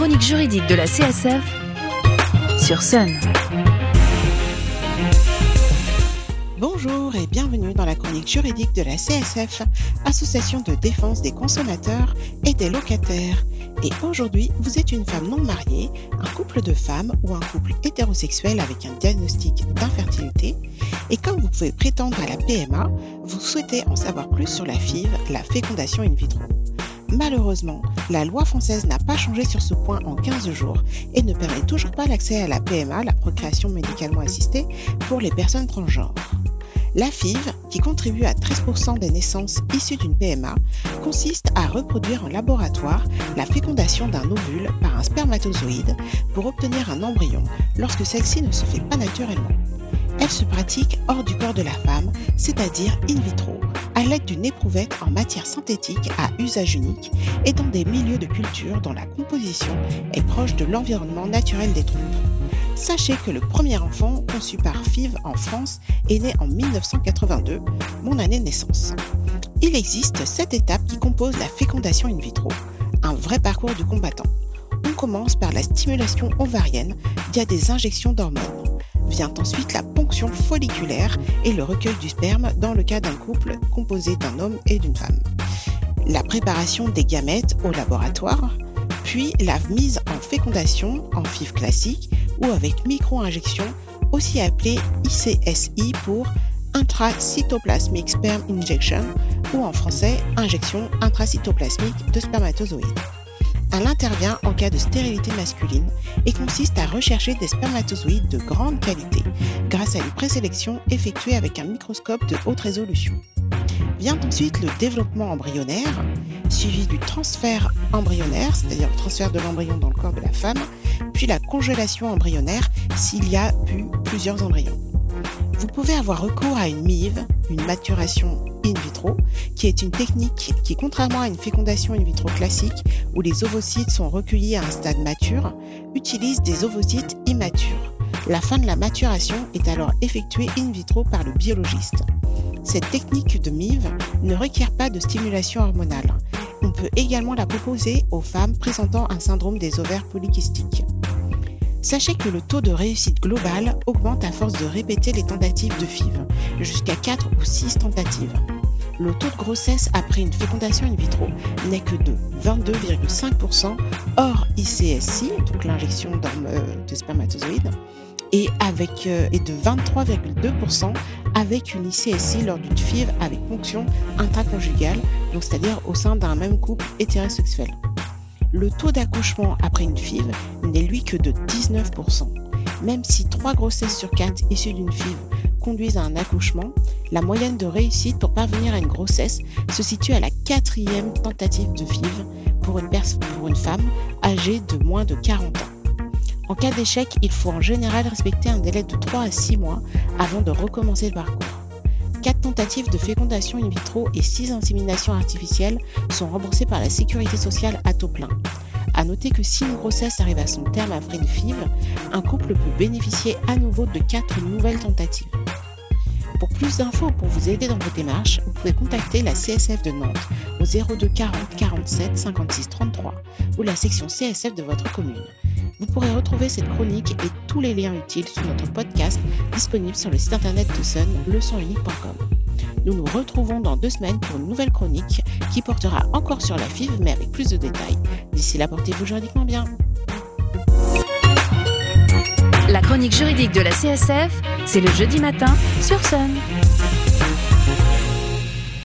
chronique juridique de la CSF sur Sun. Bonjour et bienvenue dans la chronique juridique de la CSF, Association de défense des consommateurs et des locataires. Et aujourd'hui, vous êtes une femme non mariée, un couple de femmes ou un couple hétérosexuel avec un diagnostic d'infertilité. Et comme vous pouvez prétendre à la PMA, vous souhaitez en savoir plus sur la FIV, la fécondation in vitro. Malheureusement, la loi française n'a pas changé sur ce point en 15 jours et ne permet toujours pas l'accès à la PMA, la procréation médicalement assistée, pour les personnes transgenres. La FIV, qui contribue à 13% des naissances issues d'une PMA, consiste à reproduire en laboratoire la fécondation d'un ovule par un spermatozoïde pour obtenir un embryon lorsque celle-ci ne se fait pas naturellement. Elle se pratique hors du corps de la femme, c'est-à-dire in vitro, à l'aide d'une éprouvette en matière synthétique à usage unique et dans des milieux de culture dont la composition est proche de l'environnement naturel des troupes. Sachez que le premier enfant conçu par FIV en France est né en 1982, mon année de naissance. Il existe sept étapes qui composent la fécondation in vitro, un vrai parcours du combattant. On commence par la stimulation ovarienne via des injections d'hormones. Vient ensuite la folliculaire et le recueil du sperme dans le cas d'un couple composé d'un homme et d'une femme. La préparation des gamètes au laboratoire, puis la mise en fécondation en FIV classique ou avec micro-injection, aussi appelée ICSI pour intracytoplasmic sperm injection ou en français injection intracytoplasmique de spermatozoïdes. Elle intervient en cas de stérilité masculine et consiste à rechercher des spermatozoïdes de grande qualité grâce à une présélection effectuée avec un microscope de haute résolution. Vient ensuite le développement embryonnaire, suivi du transfert embryonnaire, c'est-à-dire le transfert de l'embryon dans le corps de la femme, puis la congélation embryonnaire s'il y a eu plusieurs embryons. Vous pouvez avoir recours à une MIV, une maturation in vitro, qui est une technique qui, contrairement à une fécondation in vitro classique, où les ovocytes sont recueillis à un stade mature, utilise des ovocytes immatures. La fin de la maturation est alors effectuée in vitro par le biologiste. Cette technique de MIV ne requiert pas de stimulation hormonale. On peut également la proposer aux femmes présentant un syndrome des ovaires polykystiques. Sachez que le taux de réussite global augmente à force de répéter les tentatives de FIV, jusqu'à 4 ou 6 tentatives. Le taux de grossesse après une fécondation in vitro n'est que de 22,5% hors ICSI, donc l'injection de spermatozoïdes, et, euh, de 23,2% avec une ICSI lors d'une FIV avec ponction intraconjugale, c'est-à-dire au sein d'un même couple hétérosexuel. Le taux d'accouchement après une FIV n'est lui que de 19%. Même si 3 grossesses sur 4 issues d'une FIV conduisent à un accouchement, la moyenne de réussite pour parvenir à une grossesse se situe à la quatrième tentative de FIV pour une, femme âgée de moins de 40 ans. En cas d'échec, il faut en général respecter un délai de 3 à 6 mois avant de recommencer le parcours. 4 tentatives de fécondation in vitro et 6 inséminations artificielles sont remboursées par la sécurité sociale à taux plein. A noter que si une grossesse arrive à son terme après une FIV, un couple peut bénéficier à nouveau de 4 nouvelles tentatives. Pour plus d'infos ou pour vous aider dans vos démarches, vous pouvez contacter la CSF de Nantes au 02 40 47 56 33 ou la section CSF de votre commune. Vous pourrez retrouver cette chronique et tous les liens utiles sur notre podcast disponible sur le site internet de Sun, leçonunique.com. Nous nous retrouvons dans deux semaines pour une nouvelle chronique qui portera encore sur la FIV mais avec plus de détails. D'ici là, portez-vous juridiquement bien. La chronique juridique de la CSF, c'est le jeudi matin sur Sun.